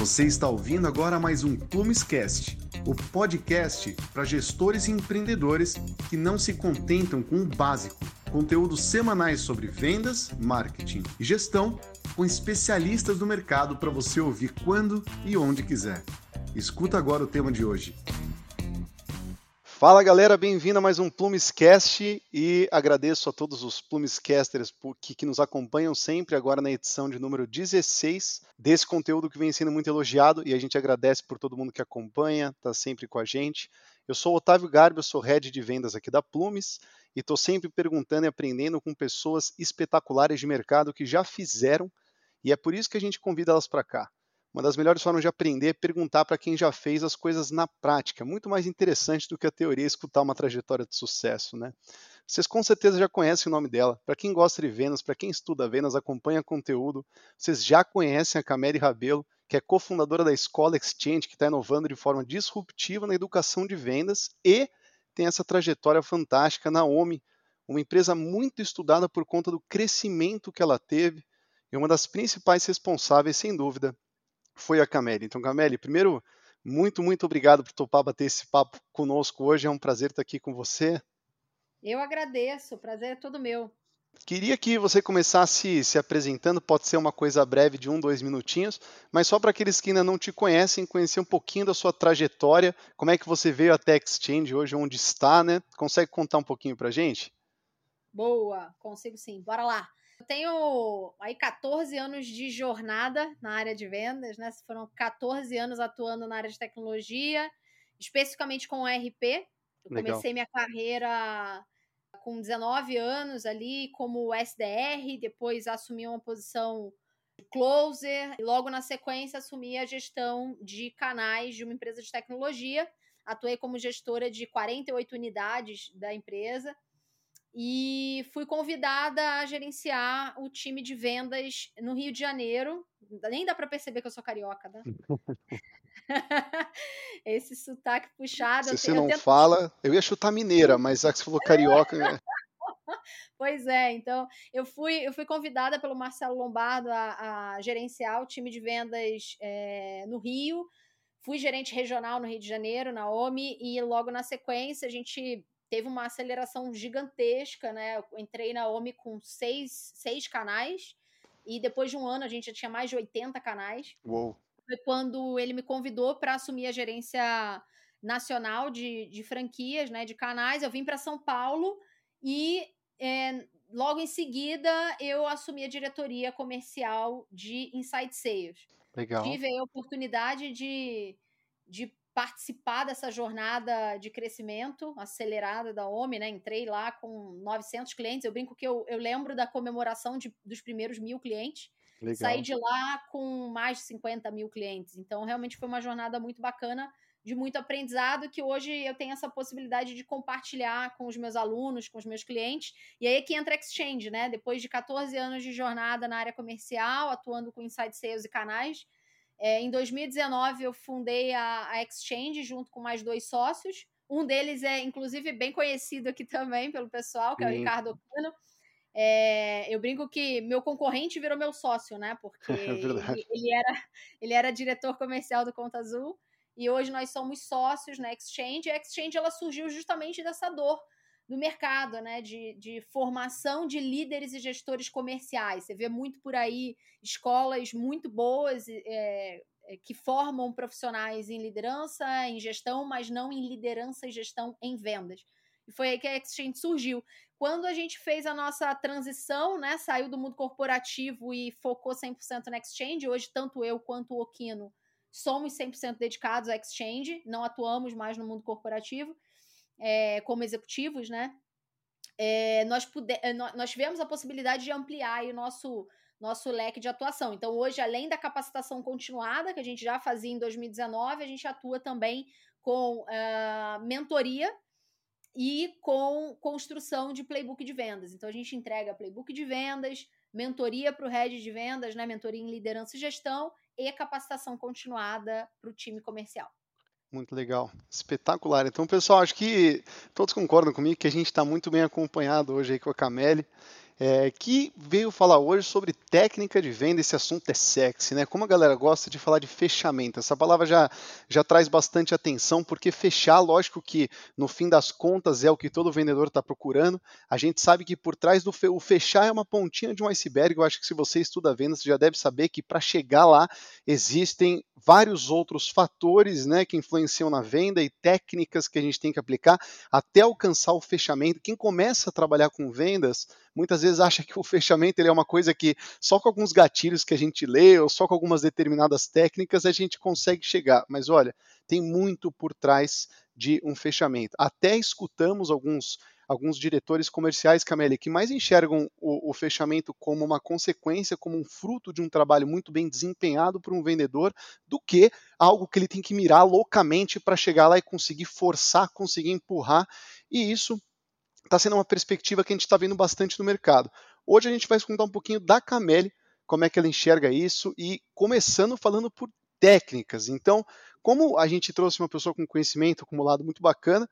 Você está ouvindo agora mais um Plumescast, o podcast para gestores e empreendedores que não se contentam com o básico. Conteúdos semanais sobre vendas, marketing e gestão com especialistas do mercado para você ouvir quando e onde quiser. Escuta agora o tema de hoje. Fala galera, bem-vindo a mais um Plumescast e agradeço a todos os Plumescasters que, que nos acompanham sempre agora na edição de número 16 desse conteúdo que vem sendo muito elogiado e a gente agradece por todo mundo que acompanha, está sempre com a gente. Eu sou Otávio Garbi, eu sou head de vendas aqui da Plumes e estou sempre perguntando e aprendendo com pessoas espetaculares de mercado que já fizeram e é por isso que a gente convida elas para cá. Uma das melhores formas de aprender é perguntar para quem já fez as coisas na prática. Muito mais interessante do que a teoria escutar uma trajetória de sucesso, né? Vocês com certeza já conhecem o nome dela. Para quem gosta de vendas, para quem estuda vendas, acompanha conteúdo, vocês já conhecem a Cameri Rabelo, que é cofundadora da Escola Exchange, que está inovando de forma disruptiva na educação de vendas e tem essa trajetória fantástica na OMI, uma empresa muito estudada por conta do crescimento que ela teve e uma das principais responsáveis, sem dúvida, foi a Cameli. Então, Cameli, primeiro, muito, muito obrigado por topar bater esse papo conosco hoje. É um prazer estar aqui com você. Eu agradeço, o prazer é todo meu. Queria que você começasse se apresentando, pode ser uma coisa breve de um, dois minutinhos, mas só para aqueles que ainda não te conhecem, conhecer um pouquinho da sua trajetória, como é que você veio até Exchange hoje, onde está, né? Consegue contar um pouquinho para gente? Boa, consigo sim. Bora lá. Eu tenho aí 14 anos de jornada na área de vendas, né? Foram 14 anos atuando na área de tecnologia, especificamente com o RP. Eu Legal. comecei minha carreira com 19 anos ali como SDR, depois assumi uma posição de closer, e logo na sequência assumi a gestão de canais de uma empresa de tecnologia. Atuei como gestora de 48 unidades da empresa e fui convidada a gerenciar o time de vendas no Rio de Janeiro. Nem dá para perceber que eu sou carioca, né? Esse sotaque puxado. Se você não tento... fala, eu ia chutar mineira, mas já que você falou carioca. Né? pois é, então eu fui, eu fui convidada pelo Marcelo Lombardo a, a gerenciar o time de vendas é, no Rio. Fui gerente regional no Rio de Janeiro, na OMI, e logo na sequência a gente teve uma aceleração gigantesca, né? Eu entrei na OMI com seis, seis canais e depois de um ano a gente já tinha mais de 80 canais. Uou. Foi quando ele me convidou para assumir a gerência nacional de, de franquias, né? De canais. Eu vim para São Paulo e é, logo em seguida eu assumi a diretoria comercial de Inside Sales. Legal. Tive a oportunidade de, de participar dessa jornada de crescimento acelerada da OMI, né? Entrei lá com 900 clientes. Eu brinco que eu, eu lembro da comemoração de, dos primeiros mil clientes. Legal. Saí de lá com mais de 50 mil clientes. Então, realmente foi uma jornada muito bacana, de muito aprendizado, que hoje eu tenho essa possibilidade de compartilhar com os meus alunos, com os meus clientes. E aí é que entra a Exchange, né? Depois de 14 anos de jornada na área comercial, atuando com inside sales e canais, é, em 2019, eu fundei a, a Exchange junto com mais dois sócios. Um deles é, inclusive, bem conhecido aqui também pelo pessoal, que é o Ricardo Ocano. É, eu brinco que meu concorrente virou meu sócio, né? Porque é ele, ele, era, ele era diretor comercial do Conta Azul e hoje nós somos sócios na Exchange. A Exchange ela surgiu justamente dessa dor do mercado, né? De, de formação de líderes e gestores comerciais. Você vê muito por aí escolas muito boas é, que formam profissionais em liderança, em gestão, mas não em liderança e gestão em vendas. E foi aí que a Exchange surgiu. Quando a gente fez a nossa transição, né, saiu do mundo corporativo e focou 100% na Exchange, hoje tanto eu quanto o Okino somos 100% dedicados à Exchange, não atuamos mais no mundo corporativo é, como executivos, né? É, nós, puder, eh, nós tivemos a possibilidade de ampliar o nosso, nosso leque de atuação. Então, hoje, além da capacitação continuada, que a gente já fazia em 2019, a gente atua também com uh, mentoria e com construção de playbook de vendas. Então, a gente entrega playbook de vendas, mentoria para o head de vendas, né? mentoria em liderança e gestão e capacitação continuada para o time comercial. Muito legal, espetacular. Então, pessoal, acho que todos concordam comigo que a gente está muito bem acompanhado hoje aí com a Cameli. É, que veio falar hoje sobre técnica de venda. Esse assunto é sexy, né? Como a galera gosta de falar de fechamento. Essa palavra já, já traz bastante atenção, porque fechar, lógico que no fim das contas é o que todo vendedor está procurando. A gente sabe que por trás do fe o fechar é uma pontinha de um iceberg. Eu acho que se você estuda vendas, você já deve saber que para chegar lá existem vários outros fatores né, que influenciam na venda e técnicas que a gente tem que aplicar até alcançar o fechamento. Quem começa a trabalhar com vendas muitas vezes acha que o fechamento ele é uma coisa que só com alguns gatilhos que a gente lê ou só com algumas determinadas técnicas a gente consegue chegar. Mas olha, tem muito por trás de um fechamento. Até escutamos alguns alguns diretores comerciais, Cameli, que mais enxergam o, o, fechamento como uma consequência, como um fruto de um trabalho muito bem desempenhado por um vendedor, do que algo que ele tem que mirar loucamente para chegar lá e conseguir forçar, conseguir empurrar. E isso está sendo uma perspectiva que a gente está vendo bastante no mercado. Hoje a gente vai contar um pouquinho da Cameli, como é que ela enxerga isso e começando falando por técnicas. Então, como a gente trouxe uma pessoa com conhecimento acumulado muito bacana,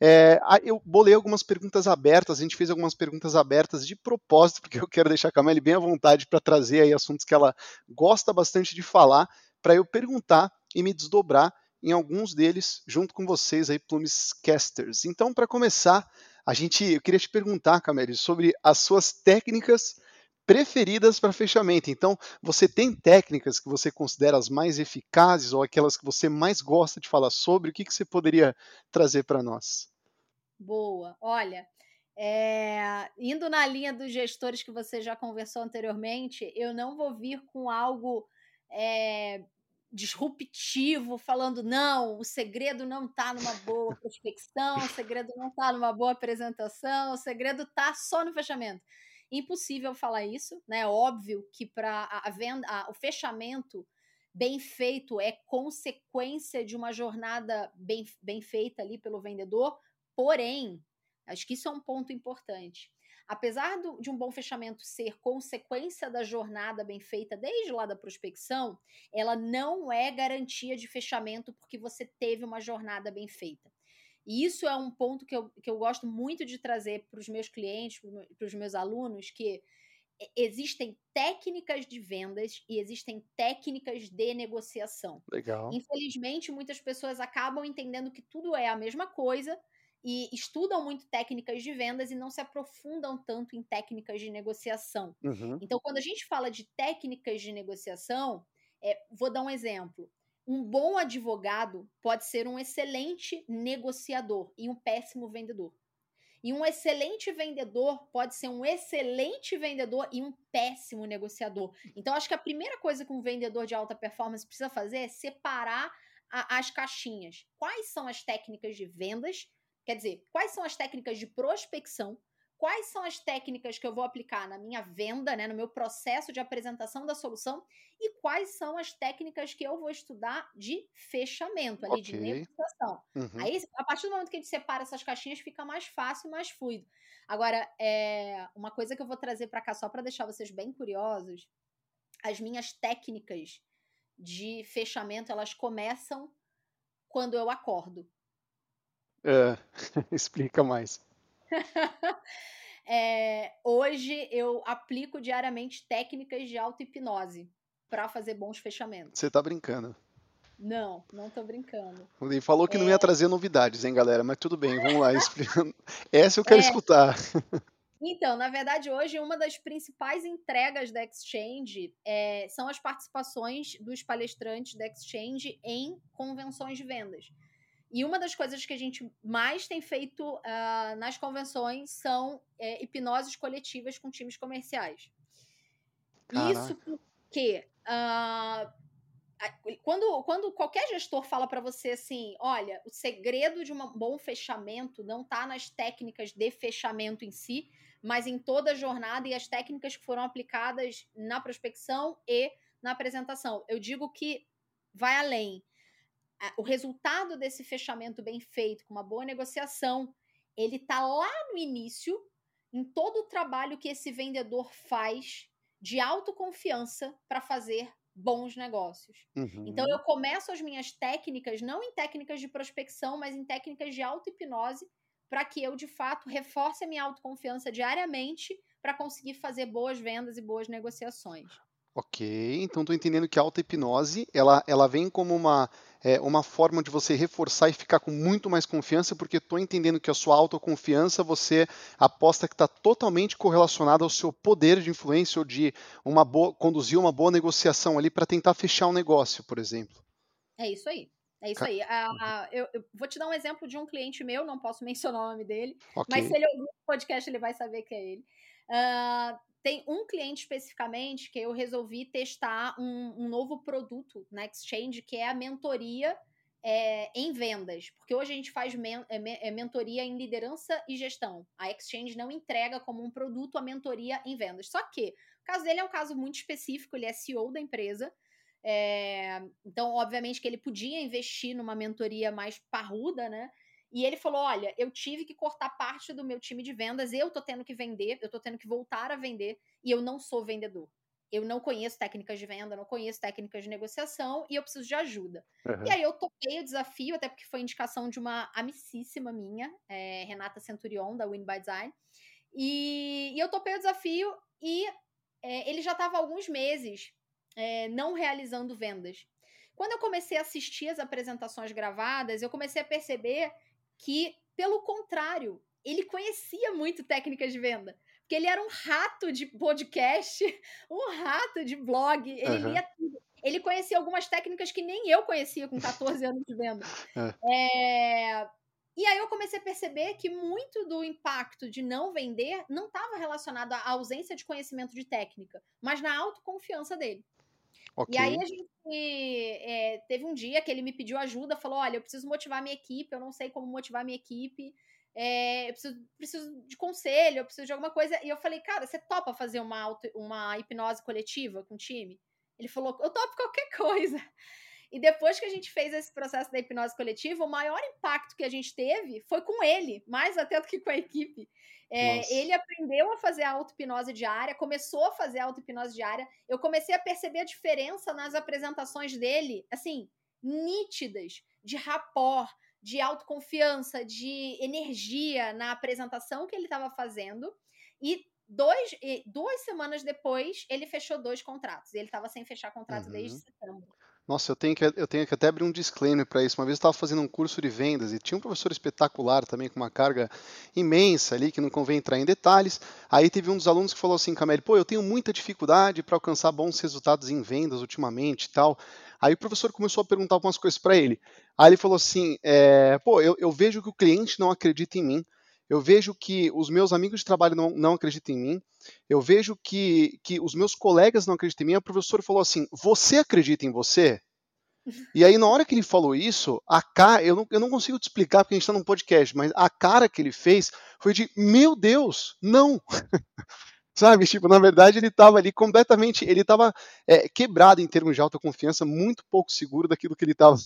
é, eu bolei algumas perguntas abertas, a gente fez algumas perguntas abertas de propósito, porque eu quero deixar a Cameli bem à vontade para trazer aí assuntos que ela gosta bastante de falar, para eu perguntar e me desdobrar em alguns deles junto com vocês aí, Plumes Casters. Então, para começar, a gente, eu queria te perguntar, Cameli, sobre as suas técnicas preferidas para fechamento. Então, você tem técnicas que você considera as mais eficazes ou aquelas que você mais gosta de falar sobre? O que, que você poderia trazer para nós? Boa. Olha, é, indo na linha dos gestores que você já conversou anteriormente, eu não vou vir com algo é, disruptivo, falando não, o segredo não está numa boa prospecção, o segredo não está numa boa apresentação, o segredo está só no fechamento. Impossível falar isso, né? Óbvio que para a venda, a, o fechamento bem feito é consequência de uma jornada bem, bem feita ali pelo vendedor, porém, acho que isso é um ponto importante apesar do, de um bom fechamento ser consequência da jornada bem feita desde lá da prospecção, ela não é garantia de fechamento porque você teve uma jornada bem feita. E isso é um ponto que eu, que eu gosto muito de trazer para os meus clientes, para os meus alunos, que existem técnicas de vendas e existem técnicas de negociação. Legal. Infelizmente, muitas pessoas acabam entendendo que tudo é a mesma coisa e estudam muito técnicas de vendas e não se aprofundam tanto em técnicas de negociação. Uhum. Então, quando a gente fala de técnicas de negociação, é, vou dar um exemplo. Um bom advogado pode ser um excelente negociador e um péssimo vendedor. E um excelente vendedor pode ser um excelente vendedor e um péssimo negociador. Então, acho que a primeira coisa que um vendedor de alta performance precisa fazer é separar a, as caixinhas. Quais são as técnicas de vendas Quer dizer, quais são as técnicas de prospecção? Quais são as técnicas que eu vou aplicar na minha venda, né, no meu processo de apresentação da solução? E quais são as técnicas que eu vou estudar de fechamento, ali, okay. de negociação? Uhum. Aí, a partir do momento que a gente separa essas caixinhas, fica mais fácil e mais fluido. Agora, é, uma coisa que eu vou trazer para cá só para deixar vocês bem curiosos: as minhas técnicas de fechamento, elas começam quando eu acordo. É, explica mais. é, hoje eu aplico diariamente técnicas de auto-hipnose para fazer bons fechamentos. Você tá brincando? Não, não tô brincando. Ele falou que é... não ia trazer novidades, hein, galera? Mas tudo bem, vamos lá. Explicando. Essa eu quero é... escutar. Então, na verdade, hoje uma das principais entregas da Exchange é, são as participações dos palestrantes da Exchange em convenções de vendas. E uma das coisas que a gente mais tem feito uh, nas convenções são é, hipnoses coletivas com times comerciais. Caraca. Isso porque uh, quando, quando qualquer gestor fala para você assim, olha, o segredo de um bom fechamento não está nas técnicas de fechamento em si, mas em toda a jornada e as técnicas que foram aplicadas na prospecção e na apresentação. Eu digo que vai além o resultado desse fechamento bem feito, com uma boa negociação, ele está lá no início, em todo o trabalho que esse vendedor faz de autoconfiança para fazer bons negócios. Uhum. Então eu começo as minhas técnicas não em técnicas de prospecção, mas em técnicas de auto-hipnose, para que eu de fato reforce a minha autoconfiança diariamente para conseguir fazer boas vendas e boas negociações. Ok, então estou entendendo que a auto-hipnose ela, ela vem como uma, é, uma forma de você reforçar e ficar com muito mais confiança, porque estou entendendo que a sua autoconfiança você aposta que está totalmente correlacionada ao seu poder de influência ou de uma boa, conduzir uma boa negociação ali para tentar fechar um negócio, por exemplo. É isso aí. É isso aí. A, a, eu, eu, vou te dar um exemplo de um cliente meu, não posso mencionar o nome dele, okay. mas se ele ouvir o podcast, ele vai saber que é ele. Uh, tem um cliente especificamente que eu resolvi testar um, um novo produto na Exchange, que é a mentoria é, em vendas. Porque hoje a gente faz men é, é, mentoria em liderança e gestão. A Exchange não entrega como um produto a mentoria em vendas. Só que o caso dele é um caso muito específico, ele é CEO da empresa. É, então, obviamente, que ele podia investir numa mentoria mais parruda, né? E ele falou: Olha, eu tive que cortar parte do meu time de vendas, eu tô tendo que vender, eu tô tendo que voltar a vender, e eu não sou vendedor. Eu não conheço técnicas de venda, não conheço técnicas de negociação e eu preciso de ajuda. Uhum. E aí eu topei o desafio, até porque foi indicação de uma amicíssima minha, é, Renata Centurion, da Win by Design. E, e eu topei o desafio e é, ele já estava alguns meses é, não realizando vendas. Quando eu comecei a assistir as apresentações gravadas, eu comecei a perceber que, pelo contrário, ele conhecia muito técnicas de venda. Porque ele era um rato de podcast, um rato de blog, ele uhum. lia tudo. Ele conhecia algumas técnicas que nem eu conhecia com 14 anos de venda. É. É... E aí eu comecei a perceber que muito do impacto de não vender não estava relacionado à ausência de conhecimento de técnica, mas na autoconfiança dele. Okay. E aí a gente é, teve um dia que ele me pediu ajuda, falou: olha, eu preciso motivar minha equipe, eu não sei como motivar minha equipe, é, eu preciso, preciso de conselho, eu preciso de alguma coisa. E eu falei, cara, você topa fazer uma, auto, uma hipnose coletiva com o time? Ele falou, eu topo qualquer coisa. E depois que a gente fez esse processo da hipnose coletiva, o maior impacto que a gente teve foi com ele, mais até do que com a equipe. É, ele aprendeu a fazer a auto-hipnose diária, começou a fazer a auto-hipnose diária. Eu comecei a perceber a diferença nas apresentações dele, assim, nítidas, de rapport, de autoconfiança, de energia na apresentação que ele estava fazendo. E dois, duas semanas depois, ele fechou dois contratos. Ele estava sem fechar contrato uhum. desde setembro. Nossa, eu tenho que, eu tenho que até abrir um disclaimer para isso. Uma vez eu estava fazendo um curso de vendas e tinha um professor espetacular também, com uma carga imensa ali, que não convém entrar em detalhes. Aí teve um dos alunos que falou assim, Camille, pô, eu tenho muita dificuldade para alcançar bons resultados em vendas ultimamente e tal. Aí o professor começou a perguntar algumas coisas para ele. Aí ele falou assim, é, pô, eu, eu vejo que o cliente não acredita em mim eu vejo que os meus amigos de trabalho não, não acreditam em mim, eu vejo que, que os meus colegas não acreditam em mim. A professora falou assim: Você acredita em você? E aí, na hora que ele falou isso, a cara, eu não, eu não consigo te explicar porque a gente está num podcast, mas a cara que ele fez foi de: Meu Deus, não! Sabe? Tipo, na verdade, ele estava ali completamente. Ele estava é, quebrado em termos de autoconfiança, muito pouco seguro daquilo que ele estava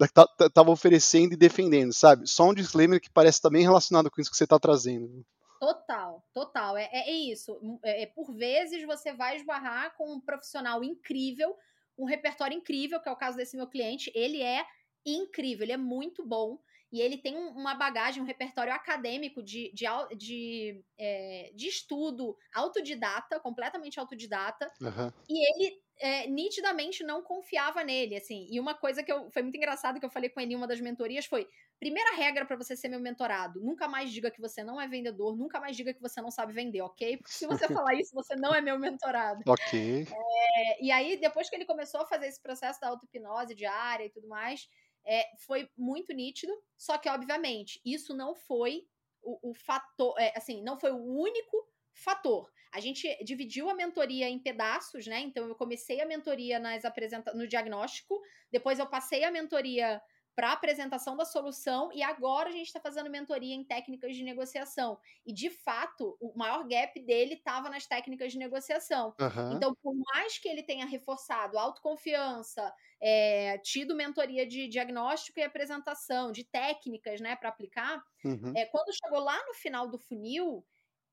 estava oferecendo e defendendo, sabe? Só um disclaimer que parece também relacionado com isso que você está trazendo. Total, total. É, é, é isso. É, é, por vezes você vai esbarrar com um profissional incrível, um repertório incrível, que é o caso desse meu cliente. Ele é incrível, ele é muito bom. E ele tem uma bagagem, um repertório acadêmico de, de, de, é, de estudo autodidata, completamente autodidata. Uhum. E ele é, nitidamente não confiava nele, assim. E uma coisa que eu, foi muito engraçado que eu falei com ele em uma das mentorias foi: primeira regra para você ser meu mentorado, nunca mais diga que você não é vendedor, nunca mais diga que você não sabe vender, ok? Porque se você falar isso, você não é meu mentorado. Ok. É, e aí, depois que ele começou a fazer esse processo da auto-hipnose diária e tudo mais, é, foi muito nítido. Só que, obviamente, isso não foi o, o fator, é, assim, não foi o único fator. A gente dividiu a mentoria em pedaços, né? Então eu comecei a mentoria nas apresenta no diagnóstico, depois eu passei a mentoria para apresentação da solução e agora a gente está fazendo mentoria em técnicas de negociação. E de fato, o maior gap dele estava nas técnicas de negociação. Uhum. Então, por mais que ele tenha reforçado autoconfiança, é, tido mentoria de diagnóstico e apresentação, de técnicas né, para aplicar, uhum. é, quando chegou lá no final do funil,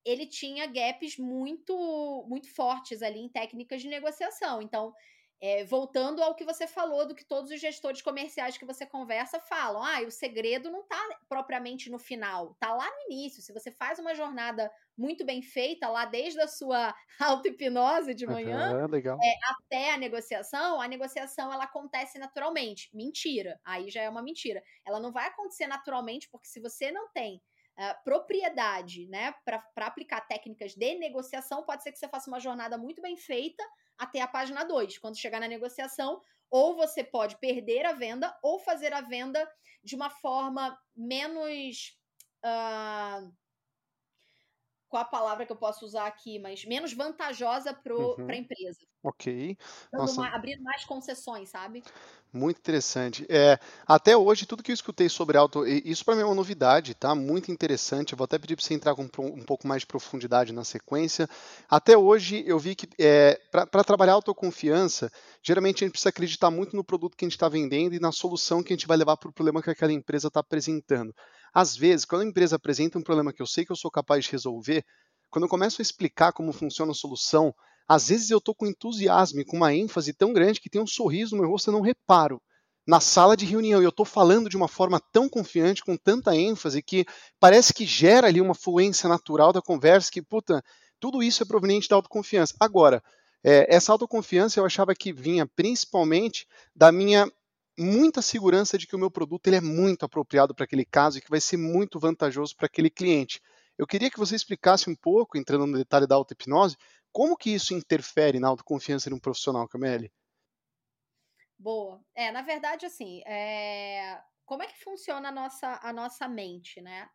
ele tinha gaps muito muito fortes ali em técnicas de negociação. Então, é, voltando ao que você falou, do que todos os gestores comerciais que você conversa falam. Ah, o segredo não está propriamente no final, está lá no início. Se você faz uma jornada muito bem feita, lá desde a sua auto-hipnose de manhã uhum, é, até a negociação, a negociação ela acontece naturalmente. Mentira. Aí já é uma mentira. Ela não vai acontecer naturalmente, porque se você não tem Uh, propriedade, né, para aplicar técnicas de negociação, pode ser que você faça uma jornada muito bem feita, até a página 2. Quando chegar na negociação, ou você pode perder a venda ou fazer a venda de uma forma menos. Uh, qual a palavra que eu posso usar aqui, mas menos vantajosa para uhum. a empresa. Ok. Mais, abrindo mais concessões, sabe? Muito interessante. É, até hoje, tudo que eu escutei sobre auto, isso para mim é uma novidade, tá? Muito interessante. Eu vou até pedir para você entrar com um pouco mais de profundidade na sequência. Até hoje, eu vi que é, para trabalhar autoconfiança, geralmente a gente precisa acreditar muito no produto que a gente está vendendo e na solução que a gente vai levar para o problema que aquela empresa está apresentando. Às vezes, quando a empresa apresenta um problema que eu sei que eu sou capaz de resolver, quando eu começo a explicar como funciona a solução, às vezes eu estou com entusiasmo e com uma ênfase tão grande que tem um sorriso no meu rosto e eu não reparo. Na sala de reunião, eu estou falando de uma forma tão confiante, com tanta ênfase, que parece que gera ali uma fluência natural da conversa, que, puta, tudo isso é proveniente da autoconfiança. Agora, é, essa autoconfiança eu achava que vinha principalmente da minha muita segurança de que o meu produto ele é muito apropriado para aquele caso e que vai ser muito vantajoso para aquele cliente. Eu queria que você explicasse um pouco, entrando no detalhe da auto-hipnose, como que isso interfere na autoconfiança de um profissional, Camille? Boa. É, na verdade, assim, é... como é que funciona a nossa, a nossa mente, né?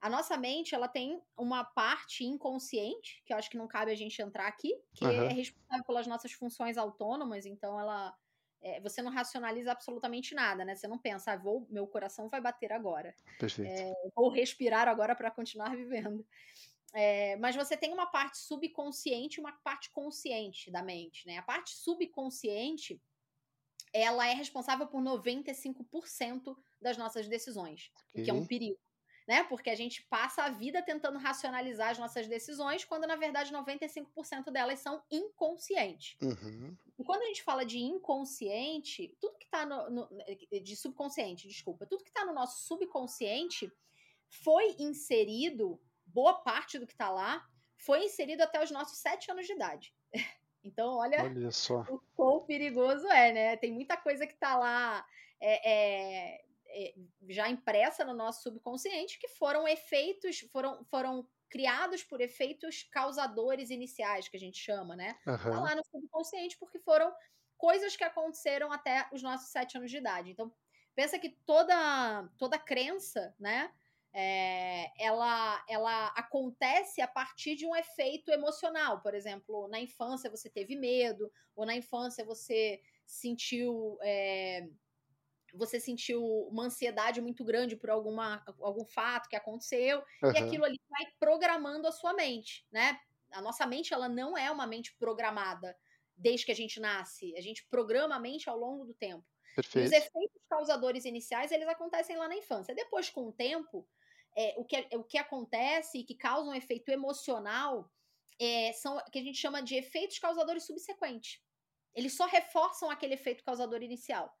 A nossa mente, ela tem uma parte inconsciente, que eu acho que não cabe a gente entrar aqui, que uhum. é responsável pelas nossas funções autônomas, então ela... É, você não racionaliza absolutamente nada, né? Você não pensa, ah, vou, meu coração vai bater agora. Perfeito. É, vou respirar agora para continuar vivendo. É, mas você tem uma parte subconsciente e uma parte consciente da mente, né? A parte subconsciente, ela é responsável por 95% das nossas decisões, okay. o que é um perigo, né? Porque a gente passa a vida tentando racionalizar as nossas decisões, quando na verdade 95% delas são inconscientes. Uhum. E quando a gente fala de inconsciente, tudo que tá no, no de subconsciente, desculpa, tudo que tá no nosso subconsciente foi inserido boa parte do que está lá foi inserido até os nossos sete anos de idade. Então, olha, olha só. o quão perigoso é, né? Tem muita coisa que está lá é, é, já impressa no nosso subconsciente que foram efeitos, foram, foram criados por efeitos causadores iniciais, que a gente chama, né? Uhum. Tá lá no subconsciente porque foram coisas que aconteceram até os nossos sete anos de idade. Então, pensa que toda, toda crença, né? é, ela, ela acontece a partir de um efeito emocional. Por exemplo, na infância você teve medo, ou na infância você sentiu. É, você sentiu uma ansiedade muito grande por alguma, algum fato que aconteceu, uhum. e aquilo ali vai programando a sua mente, né? A nossa mente, ela não é uma mente programada desde que a gente nasce. A gente programa a mente ao longo do tempo. Perfeito. E os efeitos causadores iniciais, eles acontecem lá na infância. Depois, com o tempo, é, o, que, é, o que acontece e que causa um efeito emocional é, são o que a gente chama de efeitos causadores subsequentes. Eles só reforçam aquele efeito causador inicial.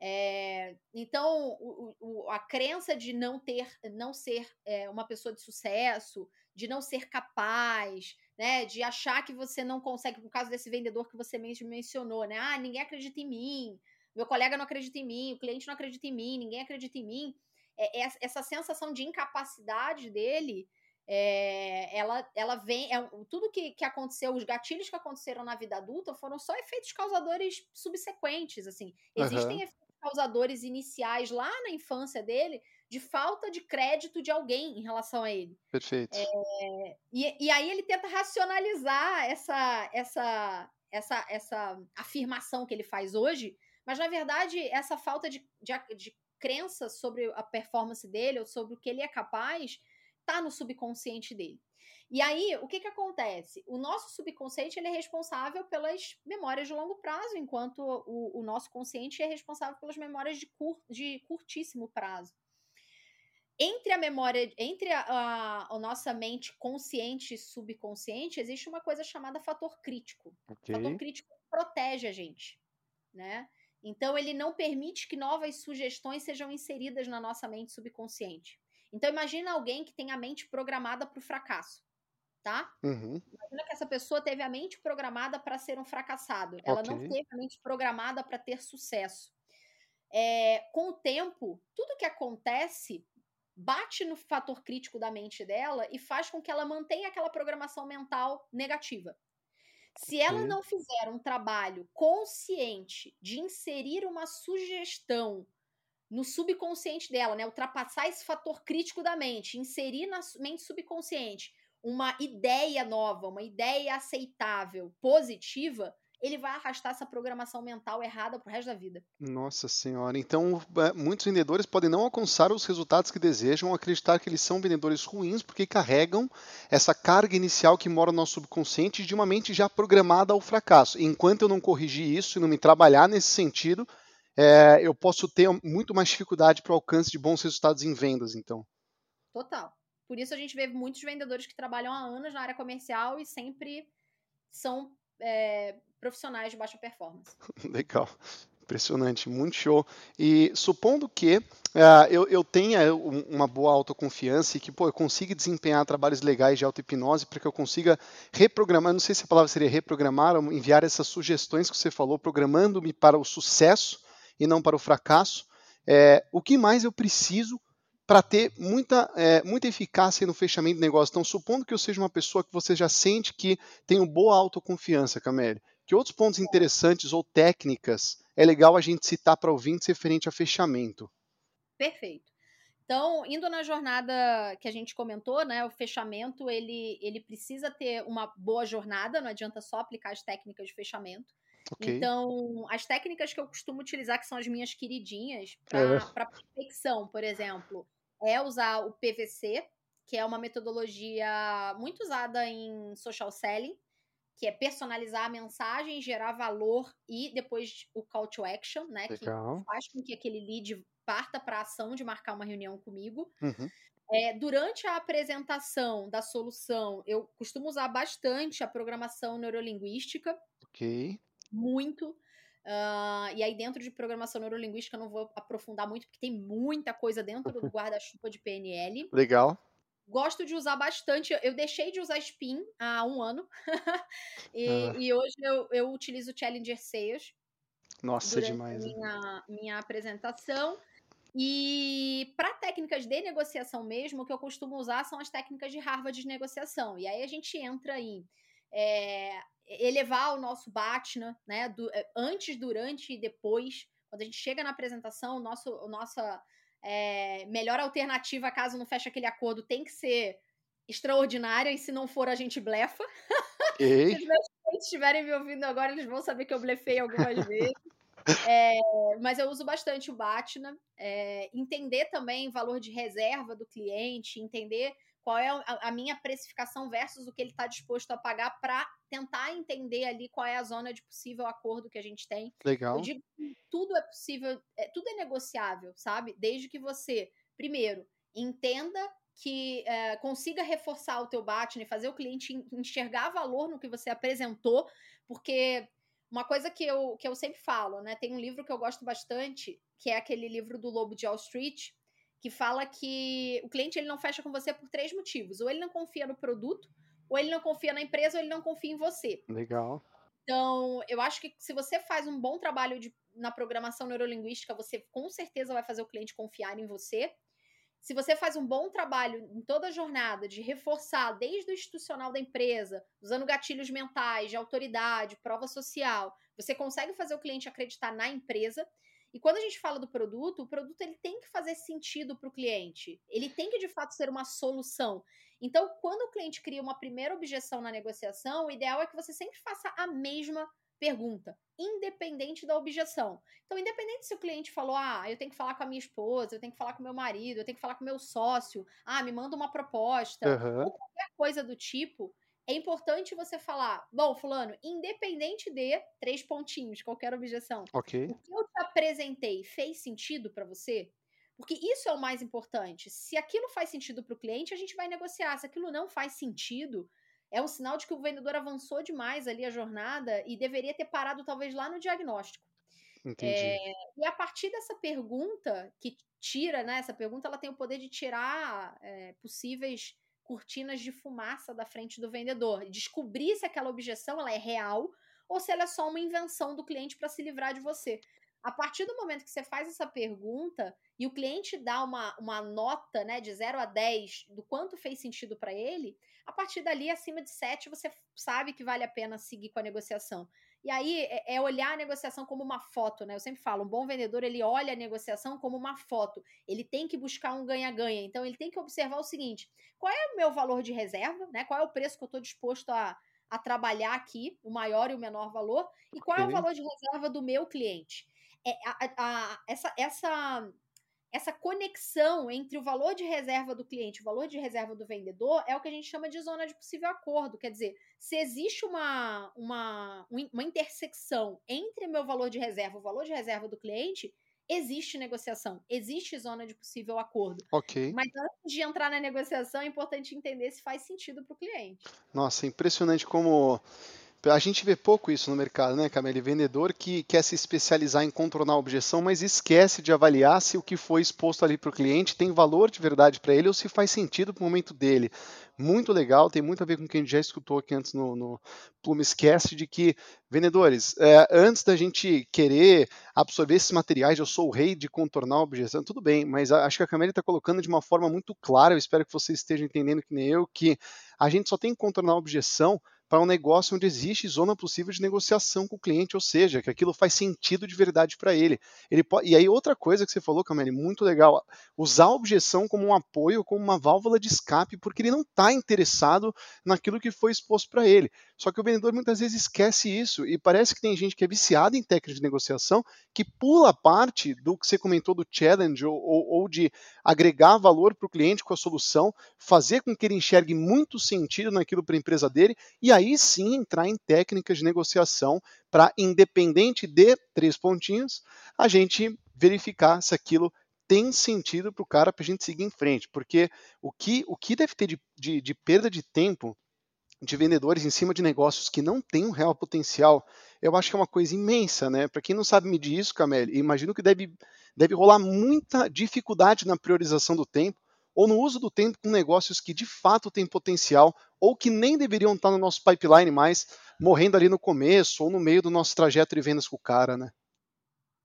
É, então, o, o, a crença de não ter, não ser é, uma pessoa de sucesso, de não ser capaz, né, de achar que você não consegue, por causa desse vendedor que você mesmo mencionou, né, ah, ninguém acredita em mim, meu colega não acredita em mim, o cliente não acredita em mim, ninguém acredita em mim é, é, essa sensação de incapacidade dele, é, ela, ela vem. É, tudo que, que aconteceu, os gatilhos que aconteceram na vida adulta foram só efeitos causadores subsequentes. assim Existem uhum. efeitos causadores iniciais lá na infância dele de falta de crédito de alguém em relação a ele. Perfeito. É, e, e aí ele tenta racionalizar essa, essa, essa, essa afirmação que ele faz hoje, mas na verdade essa falta de, de, de crença sobre a performance dele ou sobre o que ele é capaz tá no subconsciente dele. E aí, o que que acontece? O nosso subconsciente ele é responsável pelas memórias de longo prazo, enquanto o, o nosso consciente é responsável pelas memórias de, cur, de curtíssimo prazo. Entre a memória, entre a, a, a, nossa mente consciente e subconsciente, existe uma coisa chamada fator crítico. Okay. O fator crítico protege a gente. né? Então ele não permite que novas sugestões sejam inseridas na nossa mente subconsciente. Então imagina alguém que tem a mente programada para o fracasso, tá? Uhum. Imagina que essa pessoa teve a mente programada para ser um fracassado. Ela okay. não teve a mente programada para ter sucesso. É, com o tempo, tudo que acontece bate no fator crítico da mente dela e faz com que ela mantenha aquela programação mental negativa. Se ela não fizer um trabalho consciente de inserir uma sugestão no subconsciente dela, né, ultrapassar esse fator crítico da mente, inserir na mente subconsciente uma ideia nova, uma ideia aceitável, positiva, ele vai arrastar essa programação mental errada pro resto da vida. Nossa senhora. Então, é, muitos vendedores podem não alcançar os resultados que desejam, acreditar que eles são vendedores ruins porque carregam essa carga inicial que mora no nosso subconsciente de uma mente já programada ao fracasso. Enquanto eu não corrigir isso e não me trabalhar nesse sentido, é, eu posso ter muito mais dificuldade para o alcance de bons resultados em vendas, então. Total. Por isso a gente vê muitos vendedores que trabalham há anos na área comercial e sempre são é, profissionais de baixa performance. Legal. Impressionante, muito show. E supondo que uh, eu, eu, tenha uma boa autoconfiança e que pô, eu consiga desempenhar trabalhos legais de auto-hipnose para que eu consiga reprogramar, não sei se a palavra seria reprogramar ou enviar essas sugestões que você falou, programando-me para o sucesso e não para o fracasso, é, o que mais eu preciso para ter muita, é, muita eficácia no fechamento de negócio. Então, supondo que eu seja uma pessoa que você já sente que tem boa autoconfiança, Camille, que outros pontos interessantes ou técnicas é legal a gente citar para ouvintes referente a fechamento? Perfeito. Então, indo na jornada que a gente comentou, né, o fechamento ele, ele precisa ter uma boa jornada, não adianta só aplicar as técnicas de fechamento. Okay. Então, as técnicas que eu costumo utilizar, que são as minhas queridinhas, para é. prospecção, por exemplo, é usar o PVC, que é uma metodologia muito usada em social selling, que é personalizar a mensagem, gerar valor e depois o call to action, né? Legal. Que faz com que aquele lead parta para a ação de marcar uma reunião comigo. Uhum. É, durante a apresentação da solução, eu costumo usar bastante a programação neurolinguística. Ok. Muito. Uh, e aí, dentro de programação neurolinguística, eu não vou aprofundar muito, porque tem muita coisa dentro do guarda-chuva de PNL. Legal. Gosto de usar bastante. Eu deixei de usar Spin há um ano. e, ah. e, hoje eu, eu utilizo Challenger Sales. Nossa, é demais. Minha, minha apresentação. E para técnicas de negociação mesmo, o que eu costumo usar são as técnicas de Harvard de negociação. E aí a gente entra em é, elevar o nosso BATNA, né? Do, é, antes, durante e depois. Quando a gente chega na apresentação, nosso, nossa é, melhor alternativa, caso não feche aquele acordo, tem que ser extraordinária, e se não for, a gente blefa. se os meus clientes estiverem me ouvindo agora, eles vão saber que eu blefei algumas vezes. É, mas eu uso bastante o Batna, é, entender também o valor de reserva do cliente, entender qual é a, minha precificação versus o que ele está disposto a pagar para tentar entender ali qual é a zona de possível acordo que a gente tem. Legal. Eu digo que tudo é possível, é, tudo é negociável, sabe? Desde que você, primeiro, entenda que é, consiga reforçar o teu Batman e fazer o cliente enxergar valor no que você apresentou, porque uma coisa que eu, que eu sempre falo, né? Tem um livro que eu gosto bastante, que é aquele livro do Lobo de Wall Street, que fala que o cliente ele não fecha com você por três motivos. Ou ele não confia no produto, ou ele não confia na empresa, ou ele não confia em você. Legal. Então, eu acho que se você faz um bom trabalho de, na programação neurolinguística, você com certeza vai fazer o cliente confiar em você. Se você faz um bom trabalho em toda a jornada de reforçar desde o institucional da empresa, usando gatilhos mentais, de autoridade, prova social, você consegue fazer o cliente acreditar na empresa. E quando a gente fala do produto, o produto ele tem que fazer sentido para o cliente. Ele tem que de fato ser uma solução. Então, quando o cliente cria uma primeira objeção na negociação, o ideal é que você sempre faça a mesma pergunta, independente da objeção. Então, independente se o cliente falou, ah, eu tenho que falar com a minha esposa, eu tenho que falar com meu marido, eu tenho que falar com meu sócio, ah, me manda uma proposta, uhum. ou qualquer coisa do tipo, é importante você falar, bom, fulano, independente de três pontinhos, qualquer objeção. Ok. O que eu te apresentei fez sentido para você? Porque isso é o mais importante. Se aquilo faz sentido para o cliente, a gente vai negociar. Se aquilo não faz sentido, é um sinal de que o vendedor avançou demais ali a jornada e deveria ter parado talvez lá no diagnóstico. Entendi. É, e a partir dessa pergunta, que tira, né? Essa pergunta ela tem o poder de tirar é, possíveis cortinas de fumaça da frente do vendedor, descobrir se aquela objeção ela é real ou se ela é só uma invenção do cliente para se livrar de você. A partir do momento que você faz essa pergunta e o cliente dá uma, uma nota né, de 0 a 10 do quanto fez sentido para ele, a partir dali, acima de 7, você sabe que vale a pena seguir com a negociação. E aí é, é olhar a negociação como uma foto, né? Eu sempre falo, um bom vendedor ele olha a negociação como uma foto. Ele tem que buscar um ganha-ganha. Então ele tem que observar o seguinte: qual é o meu valor de reserva, né? Qual é o preço que eu estou disposto a, a trabalhar aqui, o maior e o menor valor, e qual é o valor de reserva do meu cliente. É, a, a, essa, essa essa conexão entre o valor de reserva do cliente e o valor de reserva do vendedor é o que a gente chama de zona de possível acordo. Quer dizer, se existe uma, uma, uma intersecção entre meu valor de reserva e o valor de reserva do cliente, existe negociação, existe zona de possível acordo. Ok. Mas antes de entrar na negociação, é importante entender se faz sentido para o cliente. Nossa, impressionante como a gente vê pouco isso no mercado, né, Camille? Vendedor que quer se especializar em contornar a objeção, mas esquece de avaliar se o que foi exposto ali para o cliente tem valor de verdade para ele ou se faz sentido para o momento dele. Muito legal, tem muito a ver com o que a gente já escutou aqui antes no, no Plumescast, de que, vendedores, é, antes da gente querer absorver esses materiais, eu sou o rei de contornar a objeção, tudo bem, mas acho que a Camille está colocando de uma forma muito clara, eu espero que você esteja entendendo que nem eu, que a gente só tem que contornar a objeção para um negócio onde existe zona possível de negociação com o cliente, ou seja, que aquilo faz sentido de verdade para ele. ele. E aí, outra coisa que você falou, Camille, muito legal, usar a objeção como um apoio, como uma válvula de escape, porque ele não está interessado naquilo que foi exposto para ele. Só que o vendedor muitas vezes esquece isso, e parece que tem gente que é viciada em técnica de negociação que pula parte do que você comentou do challenge ou, ou, ou de agregar valor para o cliente com a solução, fazer com que ele enxergue muito sentido naquilo para a empresa dele, e aí sim entrar em técnicas de negociação para, independente de três pontinhos, a gente verificar se aquilo tem sentido para o cara para a gente seguir em frente. Porque o que, o que deve ter de, de, de perda de tempo de vendedores em cima de negócios que não têm um real potencial, eu acho que é uma coisa imensa, né? Para quem não sabe medir isso, Camille, imagino que deve, deve rolar muita dificuldade na priorização do tempo, ou no uso do tempo com negócios que de fato têm potencial ou que nem deveriam estar no nosso pipeline mais, morrendo ali no começo ou no meio do nosso trajeto de vendas com o cara, né?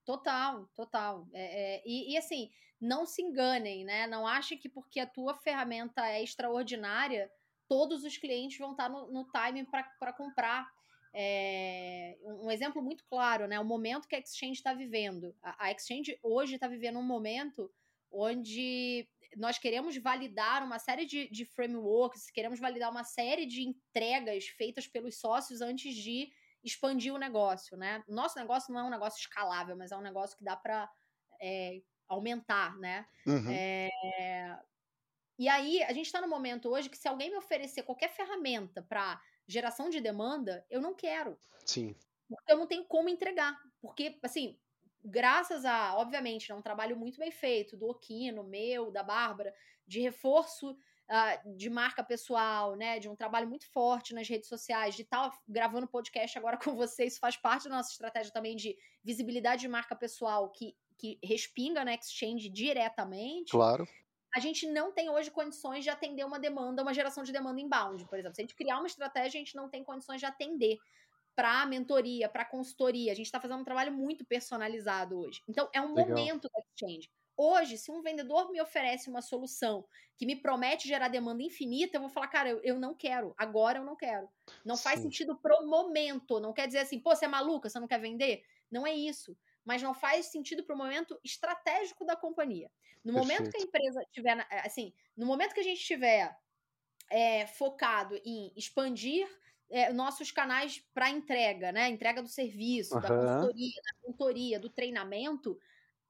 Total, total. É, é, e, e, assim, não se enganem, né? Não ache que porque a tua ferramenta é extraordinária, todos os clientes vão estar no, no timing para comprar. É, um exemplo muito claro, né? O momento que a Exchange está vivendo. A, a Exchange hoje está vivendo um momento onde nós queremos validar uma série de, de frameworks, queremos validar uma série de entregas feitas pelos sócios antes de expandir o negócio, né? Nosso negócio não é um negócio escalável, mas é um negócio que dá para é, aumentar, né? Uhum. É... E aí, a gente está no momento hoje que se alguém me oferecer qualquer ferramenta para geração de demanda, eu não quero. Sim. Porque eu não tenho como entregar. Porque, assim, graças a, obviamente, né, um trabalho muito bem feito do Okino, meu, da Bárbara, de reforço uh, de marca pessoal, né, de um trabalho muito forte nas redes sociais, de estar tá gravando podcast agora com vocês, isso faz parte da nossa estratégia também de visibilidade de marca pessoal que, que respinga na Exchange diretamente. Claro. A gente não tem hoje condições de atender uma demanda, uma geração de demanda inbound, por exemplo. Se a gente criar uma estratégia, a gente não tem condições de atender para mentoria, para consultoria. A gente está fazendo um trabalho muito personalizado hoje. Então, é um Legal. momento da exchange. Hoje, se um vendedor me oferece uma solução que me promete gerar demanda infinita, eu vou falar, cara, eu, eu não quero. Agora eu não quero. Não Sim. faz sentido pro momento. Não quer dizer assim, pô, você é maluca, você não quer vender? Não é isso. Mas não faz sentido pro momento estratégico da companhia. No Perfeito. momento que a empresa tiver, assim, no momento que a gente estiver é, focado em expandir é, nossos canais para entrega, né? Entrega do serviço, uhum. da consultoria, da mentoria, do treinamento.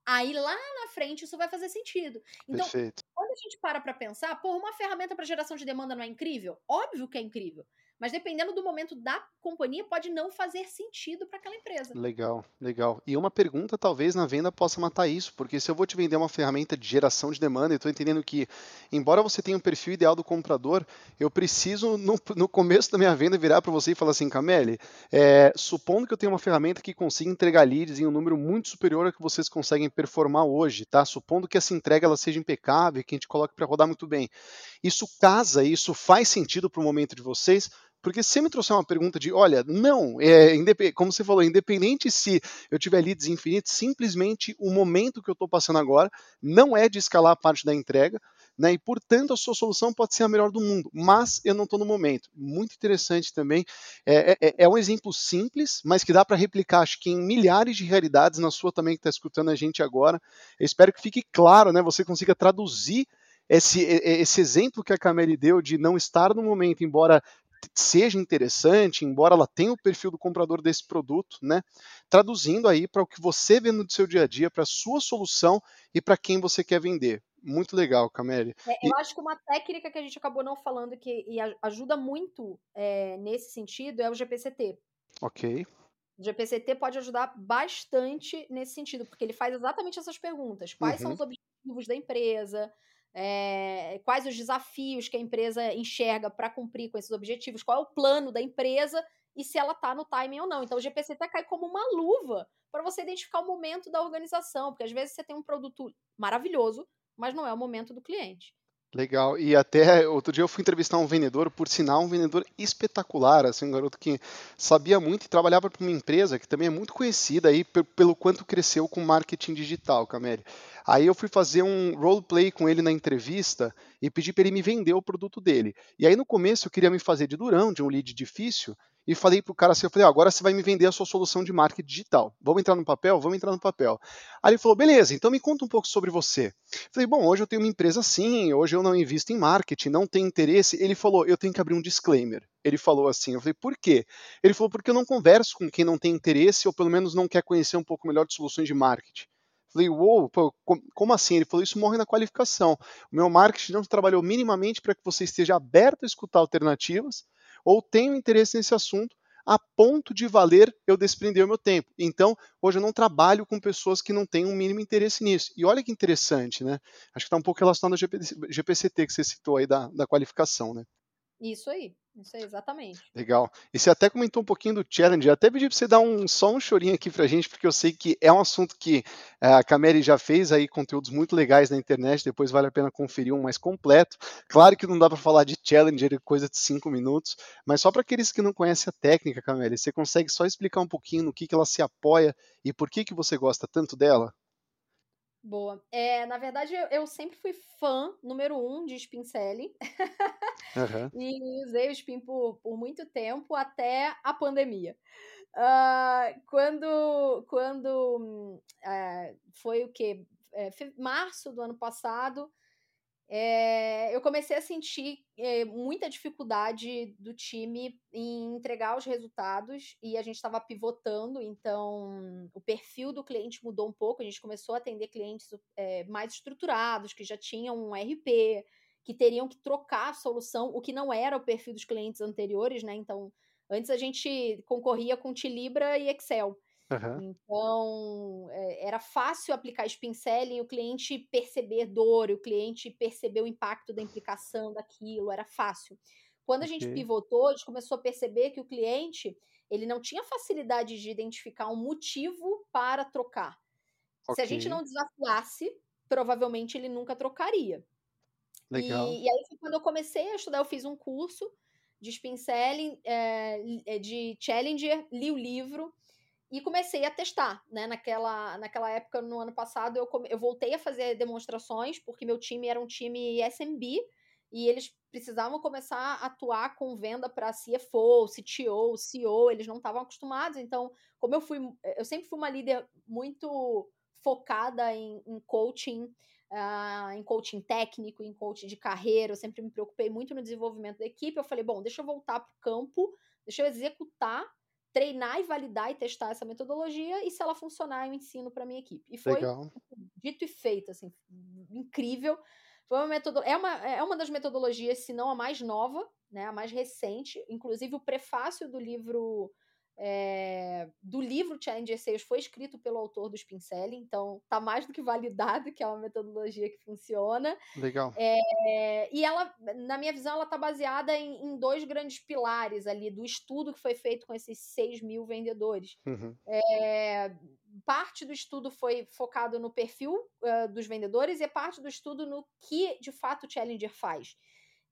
Aí lá na frente isso vai fazer sentido. Então, Perfeito. quando a gente para para pensar, pô, uma ferramenta para geração de demanda não é incrível? Óbvio que é incrível. Mas dependendo do momento da companhia, pode não fazer sentido para aquela empresa. Legal, legal. E uma pergunta talvez na venda possa matar isso, porque se eu vou te vender uma ferramenta de geração de demanda, eu estou entendendo que, embora você tenha um perfil ideal do comprador, eu preciso, no, no começo da minha venda, virar para você e falar assim, Camille, é, supondo que eu tenho uma ferramenta que consiga entregar leads em um número muito superior ao que vocês conseguem performar hoje, tá? Supondo que essa entrega ela seja impecável, que a gente coloque para rodar muito bem. Isso casa, isso faz sentido para o momento de vocês, porque se me trouxer uma pergunta de, olha, não, é, como você falou, independente se eu tiver leads infinitos, simplesmente o momento que eu estou passando agora não é de escalar a parte da entrega, né, e portanto a sua solução pode ser a melhor do mundo, mas eu não estou no momento. Muito interessante também. É, é, é, é um exemplo simples, mas que dá para replicar, acho que em milhares de realidades, na sua também que está escutando a gente agora. Eu espero que fique claro, né, você consiga traduzir esse, esse exemplo que a Camille deu de não estar no momento, embora seja interessante, embora ela tenha o perfil do comprador desse produto, né? Traduzindo aí para o que você vê no seu dia a dia, para a sua solução e para quem você quer vender. Muito legal, Cameli. É, eu e... acho que uma técnica que a gente acabou não falando que e ajuda muito é, nesse sentido é o GPCT. Ok. O GPCT pode ajudar bastante nesse sentido, porque ele faz exatamente essas perguntas. Quais uhum. são os objetivos da empresa? É, quais os desafios que a empresa enxerga para cumprir com esses objetivos, qual é o plano da empresa e se ela está no timing ou não. Então, o GPCT cai como uma luva para você identificar o momento da organização, porque às vezes você tem um produto maravilhoso, mas não é o momento do cliente. Legal. E até outro dia eu fui entrevistar um vendedor, por sinal, um vendedor espetacular, assim, um garoto que sabia muito e trabalhava para uma empresa que também é muito conhecida aí pelo quanto cresceu com marketing digital, Cameli. Aí eu fui fazer um roleplay com ele na entrevista e pedi para ele me vender o produto dele. E aí no começo eu queria me fazer de durão, de um lead difícil, e falei para o cara assim, eu falei, agora você vai me vender a sua solução de marketing digital. Vamos entrar no papel? Vamos entrar no papel. Aí ele falou, beleza, então me conta um pouco sobre você. Eu falei, bom, hoje eu tenho uma empresa assim, hoje eu não invisto em marketing, não tenho interesse. Ele falou, eu tenho que abrir um disclaimer. Ele falou assim, eu falei, por quê? Ele falou, porque eu não converso com quem não tem interesse ou pelo menos não quer conhecer um pouco melhor de soluções de marketing. Falei, uou, como assim? Ele falou, isso morre na qualificação. O meu marketing não trabalhou minimamente para que você esteja aberto a escutar alternativas ou tenha interesse nesse assunto a ponto de valer eu desprender o meu tempo. Então, hoje eu não trabalho com pessoas que não têm um mínimo interesse nisso. E olha que interessante, né? Acho que está um pouco relacionado ao GPCT que você citou aí da, da qualificação, né? Isso aí, isso aí, exatamente. Legal. E você até comentou um pouquinho do challenge, até pedi para você dar um, só um chorinho aqui pra gente, porque eu sei que é um assunto que é, a Cameri já fez aí conteúdos muito legais na internet, depois vale a pena conferir um mais completo. Claro que não dá para falar de challenger, coisa de cinco minutos, mas só para aqueles que não conhecem a técnica, Cameri, você consegue só explicar um pouquinho no que, que ela se apoia e por que, que você gosta tanto dela? Boa. É, na verdade, eu, eu, sempre fui fã número um de Spin Selling. Uhum. e usei o Spin por, por muito tempo, até a pandemia. Uh, quando quando uh, foi o que? É, março do ano passado, é, eu comecei a sentir é, muita dificuldade do time em entregar os resultados e a gente estava pivotando, então o perfil do cliente mudou um pouco. A gente começou a atender clientes é, mais estruturados, que já tinham um RP, que teriam que trocar a solução, o que não era o perfil dos clientes anteriores, né? Então, antes a gente concorria com Tilibra e Excel. Uhum. Então, é, era fácil aplicar Spincelling, o cliente perceber dor, o cliente perceber o impacto da implicação daquilo, era fácil. Quando a okay. gente pivotou, a gente começou a perceber que o cliente ele não tinha facilidade de identificar um motivo para trocar. Okay. Se a gente não desafiasse, provavelmente ele nunca trocaria. Legal. E, e aí foi quando eu comecei a estudar, eu fiz um curso de Spincelling, é, de Challenger, li o livro, e comecei a testar, né? Naquela, naquela época, no ano passado, eu, eu voltei a fazer demonstrações, porque meu time era um time SMB, e eles precisavam começar a atuar com venda para CFO, CTO, CEO, eles não estavam acostumados, então, como eu fui, eu sempre fui uma líder muito focada em, em coaching, uh, em coaching técnico, em coaching de carreira, eu sempre me preocupei muito no desenvolvimento da equipe, eu falei, bom, deixa eu voltar para o campo, deixa eu executar treinar e validar e testar essa metodologia e se ela funcionar eu ensino para minha equipe. E foi Legal. dito e feito, assim, incrível. Foi uma metodologia, é uma, é uma das metodologias, se não a mais nova né, a mais recente. Inclusive, o prefácio do livro é, do livro Challenger Sales foi escrito pelo autor do Spincelli, então tá mais do que validado que é uma metodologia que funciona. Legal. É, e ela, na minha visão, ela tá baseada em, em, dois grandes pilares ali do estudo que foi feito com esses 6 mil vendedores. Uhum. É, parte do estudo foi focado no perfil uh, dos vendedores e parte do estudo no que de fato o Challenger faz.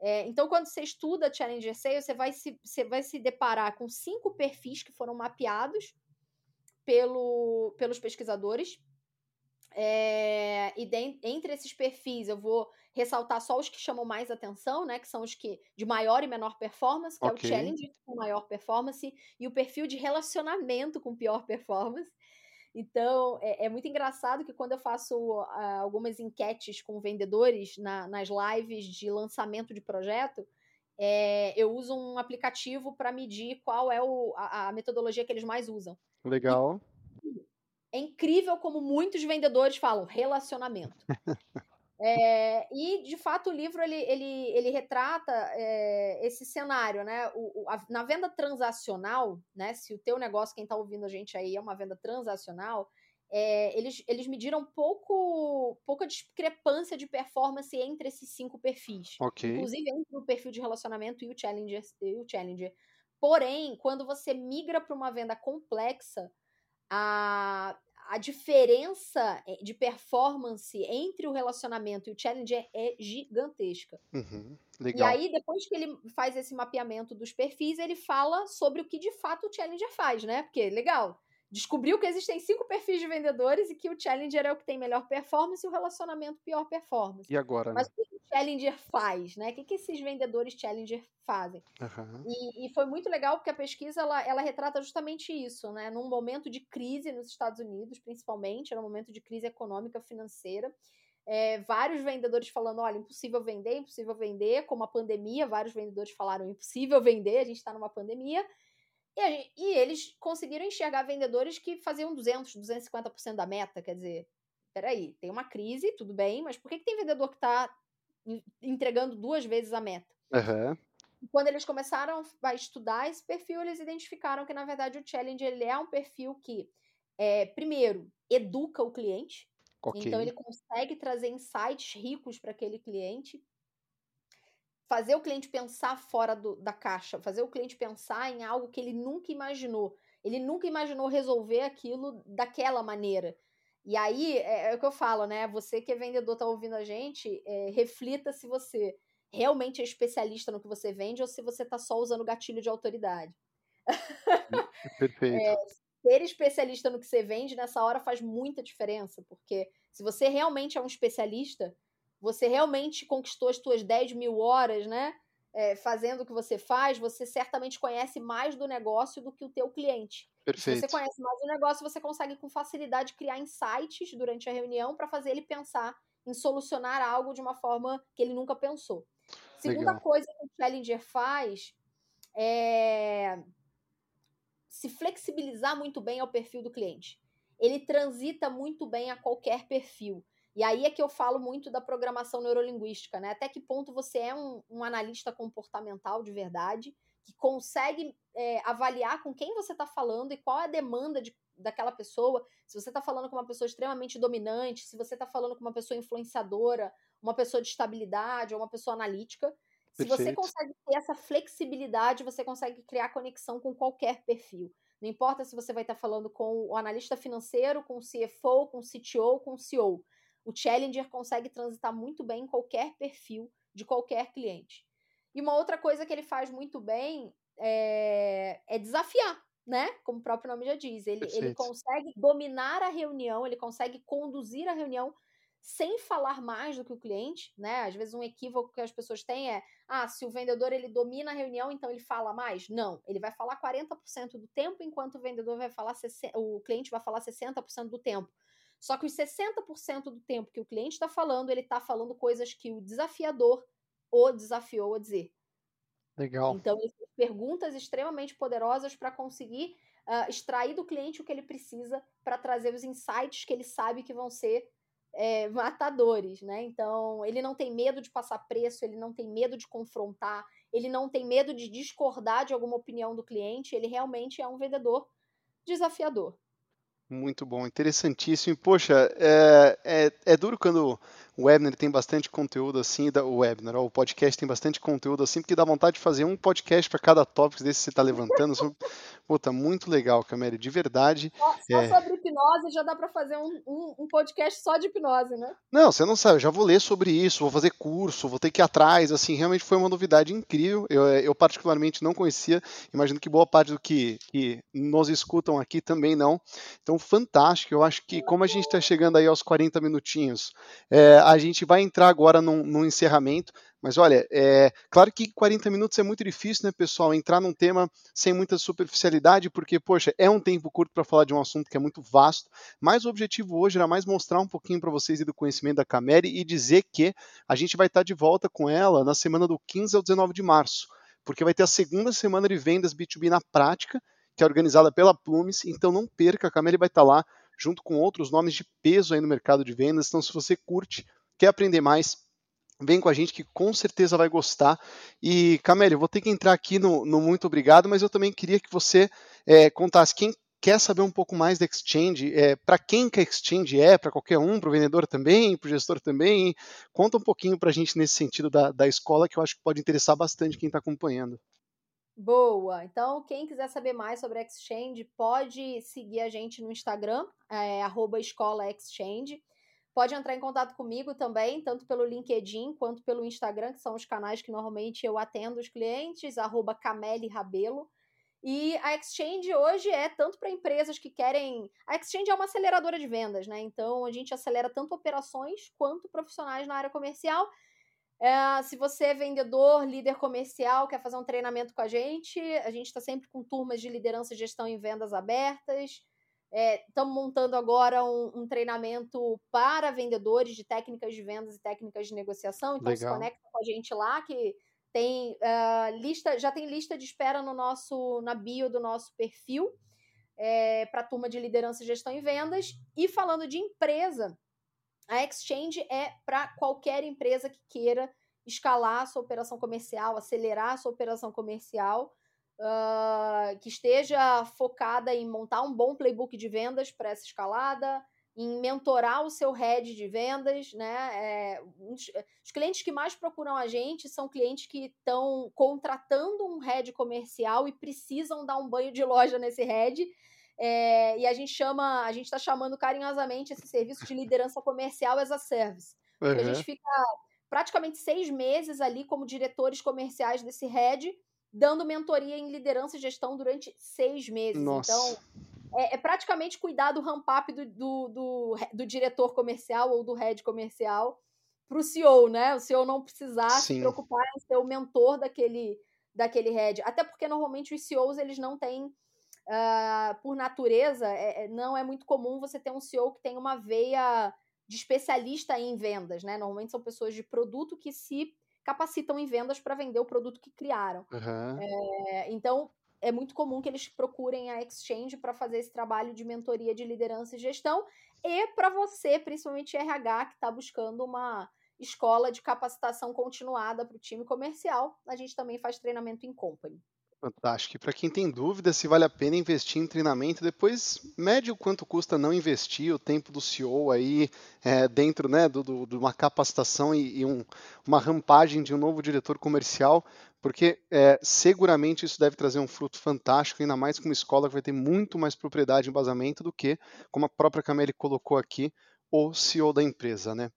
É, então, quando você estuda Challenger Sales, você vai, se, você vai se deparar com cinco perfis que foram mapeados pelo, pelos pesquisadores. É, e de, entre esses perfis, eu vou ressaltar só os que chamam mais atenção, né? Que são os que de maior e menor performance, que okay. é o Challenger com maior performance, e o perfil de relacionamento com pior performance. Então, é, é, muito engraçado que quando eu faço uh, algumas enquetes com vendedores na, nas lives de lançamento de projeto, é, eu uso um aplicativo para medir qual é o, a, a, metodologia que eles mais usam. Legal. E é incrível como muitos vendedores falam relacionamento. É, e, de fato, o livro ele, ele, ele retrata é, esse cenário, né? O, o, a, na venda transacional, né? Se o teu negócio, quem está ouvindo a gente aí, é uma venda transacional, é, eles, eles mediram pouco, pouca discrepância de performance entre esses cinco perfis. Okay. Inclusive entre o perfil de relacionamento e o Challenger. E o challenger. Porém, quando você migra para uma venda complexa, a, a diferença eh, de performance entre o relacionamento e o challenger é gigantesca. Uhum, e aí, depois que ele faz esse mapeamento dos perfis, ele fala sobre o que de fato o challenger faz, né? Porque, legal, descobriu que existem cinco perfis de vendedores e que o Challenger é o que tem melhor performance e o relacionamento pior performance. E agora? Mas né? o que o Challenger faz, né? O que, que esses vendedores Challenger fazem? Uhum. E, e, foi muito legal porque a pesquisa ela, ela retrata justamente isso, né? Num momento de crise nos Estados Unidos, principalmente, era um momento de crise econômica financeira. É, vários vendedores falando, olha, impossível vender, impossível vender, como a pandemia, vários vendedores falaram, impossível vender, a gente está numa pandemia. E, gente, e, eles conseguiram enxergar vendedores que faziam 200, 250% da meta. Quer dizer, peraí, tem uma crise, tudo bem, mas por que, que tem vendedor que está entregando duas vezes a meta? Uhum. Quando eles começaram a estudar esse perfil, eles identificaram que, na verdade, o Challenge ele é um perfil que, é, primeiro, educa o cliente. Okay. Então, ele consegue trazer insights ricos para aquele cliente fazer o cliente pensar fora do, da caixa, fazer o cliente pensar em algo que ele nunca imaginou. Ele nunca imaginou resolver aquilo daquela maneira. E aí é, é o que eu falo, né? Você que é vendedor, tá ouvindo a gente, é, reflita se você realmente é especialista no que você vende ou se você tá só usando gatilho de autoridade. Perfeito. é, ser especialista no que você vende nessa hora faz muita diferença, porque se você realmente é um especialista, você realmente conquistou as suas 10 mil horas, né? É, fazendo o que você faz, você certamente conhece mais do negócio do que o teu cliente. Perfeito. Se você conhece mais do negócio, você consegue com facilidade criar insights durante a reunião para fazer ele pensar em solucionar algo de uma forma que ele nunca pensou. Segunda Legal. coisa que o Challenger faz é se flexibilizar muito bem ao perfil do cliente. Ele transita muito bem a qualquer perfil. E aí é que eu falo muito da programação neurolinguística, né? Até que ponto você é um, um analista comportamental de verdade, que consegue é, avaliar com quem você está falando e qual é a demanda de, daquela pessoa. Se você está falando com uma pessoa extremamente dominante, se você está falando com uma pessoa influenciadora, uma pessoa de estabilidade ou uma pessoa analítica. Se você consegue ter essa flexibilidade, você consegue criar conexão com qualquer perfil. Não importa se você vai estar tá falando com o analista financeiro, com o CFO, com o CTO, com o CEO o Challenger consegue transitar muito bem em qualquer perfil de qualquer cliente. E uma outra coisa que ele faz muito bem é, é desafiar, né? Como o próprio nome já diz. Ele, ele consegue dominar a reunião, ele consegue conduzir a reunião sem falar mais do que o cliente, né? Às vezes um equívoco que as pessoas têm é, ah, se o vendedor ele domina a reunião, então ele fala mais. Não, ele vai falar 40% do tempo, enquanto o vendedor vai falar 60, o cliente vai falar 60% do tempo. Só que os 60% do tempo que o cliente está falando, ele está falando coisas que o desafiador o desafiou a dizer. Legal. Então, perguntas extremamente poderosas para conseguir uh, extrair do cliente o que ele precisa para trazer os insights que ele sabe que vão ser é, matadores, né? Então, ele não tem medo de passar preço, ele não tem medo de confrontar, ele não tem medo de discordar de alguma opinião do cliente, ele realmente é um vendedor desafiador. Muito bom, interessantíssimo. Poxa, é, é, é duro quando o Webner tem bastante conteúdo assim, o Webner, o podcast tem bastante conteúdo assim, porque dá vontade de fazer um podcast para cada tópico desse que você está levantando. Puta, muito legal, Camille, de verdade. Só, só é... sobre hipnose já dá para fazer um, um, um, podcast só de hipnose, né? Não, você não sabe, eu já vou ler sobre isso, vou fazer curso, vou ter que ir atrás, assim, realmente foi uma novidade incrível. Eu, eu particularmente não conhecia, imagino que boa parte do que, que nos escutam aqui também não. Então, fantástico, eu acho que como a gente está chegando aí aos 40 minutinhos, é, a gente vai entrar agora no, no encerramento, mas olha, é claro que 40 minutos é muito difícil, né, pessoal, entrar num tema sem muita superficialidade, porque, poxa, é um tempo curto para falar de um assunto que é muito vasto, mas o objetivo hoje era mais mostrar um pouquinho para vocês do conhecimento da Cameri e dizer que a gente vai estar tá de volta com ela na semana do 15 ao 19 de março, porque vai ter a segunda semana de vendas B2B na prática, que é organizada pela Plumes, então não perca, a Cameri vai estar tá lá junto com outros nomes de peso aí no mercado de vendas. Então, se você curte, quer aprender mais, vem com a gente que com certeza vai gostar. E, Camélio, vou ter que entrar aqui no, no, muito obrigado, mas eu também queria que você é, contasse quem quer saber um pouco mais da Exchange, é, para quem que a Exchange é, para qualquer um, para o vendedor também, para o gestor também. Conta um pouquinho para a gente nesse sentido da, da escola, que eu acho que pode interessar bastante quem está acompanhando. Boa! Então, quem quiser saber mais sobre a Exchange, pode seguir a gente no Instagram, é, escola exchange. Pode entrar em contato comigo também, tanto pelo LinkedIn quanto pelo Instagram, que são os canais que normalmente eu atendo os clientes, arroba Cameli Rabelo. E a Exchange hoje é tanto para empresas que querem. A Exchange é uma aceleradora de vendas, né? Então a gente acelera tanto operações quanto profissionais na área comercial. É, se você é vendedor, líder comercial, quer fazer um treinamento com a gente, a gente está sempre com turmas de liderança e gestão em vendas abertas. Estamos é, montando agora um, um, treinamento para vendedores de técnicas de vendas e técnicas de negociação. Então Legal. se conecta com a gente lá, que tem uh, lista, já tem lista de espera no nosso, na bio do nosso perfil é, para a turma de liderança e gestão em vendas. E falando de empresa, a Exchange é para qualquer empresa que queira escalar a sua operação comercial, acelerar a sua operação comercial, uh, que esteja focada em montar um bom playbook de vendas para essa escalada, em mentorar o seu head de vendas, né? É, os clientes que mais procuram a gente são clientes que estão contratando um head comercial e precisam dar um banho de loja nesse head. É, e a gente chama, a gente está chamando carinhosamente esse serviço de liderança comercial as a service. Uhum. A gente fica praticamente seis meses ali como diretores comerciais desse head, dando mentoria em liderança e gestão durante seis meses. Nossa. Então, é, é, praticamente cuidar do ramp-up do, do, do, do, diretor comercial ou do head comercial para o CEO, né? O CEO não precisar Sim. se preocupar em ser o mentor daquele, daquele head. Até porque normalmente os CEOs eles não têm uh, por natureza, é, é, não é muito comum você ter um CEO que tem uma veia de especialista em vendas, né? Normalmente são pessoas de produto que se capacitam em vendas para vender o produto que criaram. Uhum. É, então, é muito comum que eles procurem a Exchange para fazer esse trabalho de mentoria de liderança e gestão e para você, principalmente RH, que está buscando uma escola de capacitação continuada para o time comercial, a gente também faz treinamento em company. Fantástico. Para quem tem dúvida se vale a pena investir em treinamento, depois mede o quanto custa não investir, o tempo do CEO aí é, dentro né, de do, do, uma capacitação e, e um, uma rampagem de um novo diretor comercial, porque é, seguramente isso deve trazer um fruto fantástico, ainda mais com uma escola que vai ter muito mais propriedade e embasamento do que, como a própria Camille colocou aqui, o CEO da empresa, né?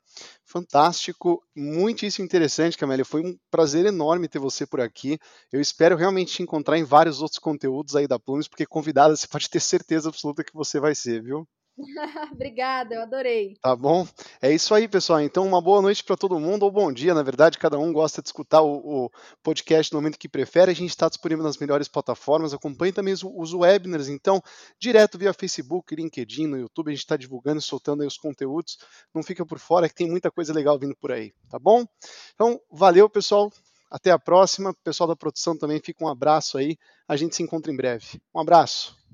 Fantástico, muitíssimo interessante, Camélia. Foi um prazer enorme ter você por aqui. Eu espero realmente te encontrar em vários outros conteúdos aí da Plumes, porque convidada você pode ter certeza absoluta que você vai ser, viu? Obrigada, eu adorei. Tá bom? É isso aí, pessoal. Então, uma boa noite para todo mundo, ou bom dia, na verdade, cada um gosta de escutar o, o podcast no momento que prefere. A gente está disponível nas melhores plataformas. Acompanhe também os, os, webinars, então, direto via Facebook, LinkedIn, no YouTube. A gente está divulgando e soltando aí os conteúdos. Não fica por fora, que tem muita coisa legal vindo por aí, tá bom? Então, valeu, pessoal. Até a próxima. Pessoal da produção também, fica um abraço aí. A gente se encontra em breve. Um abraço.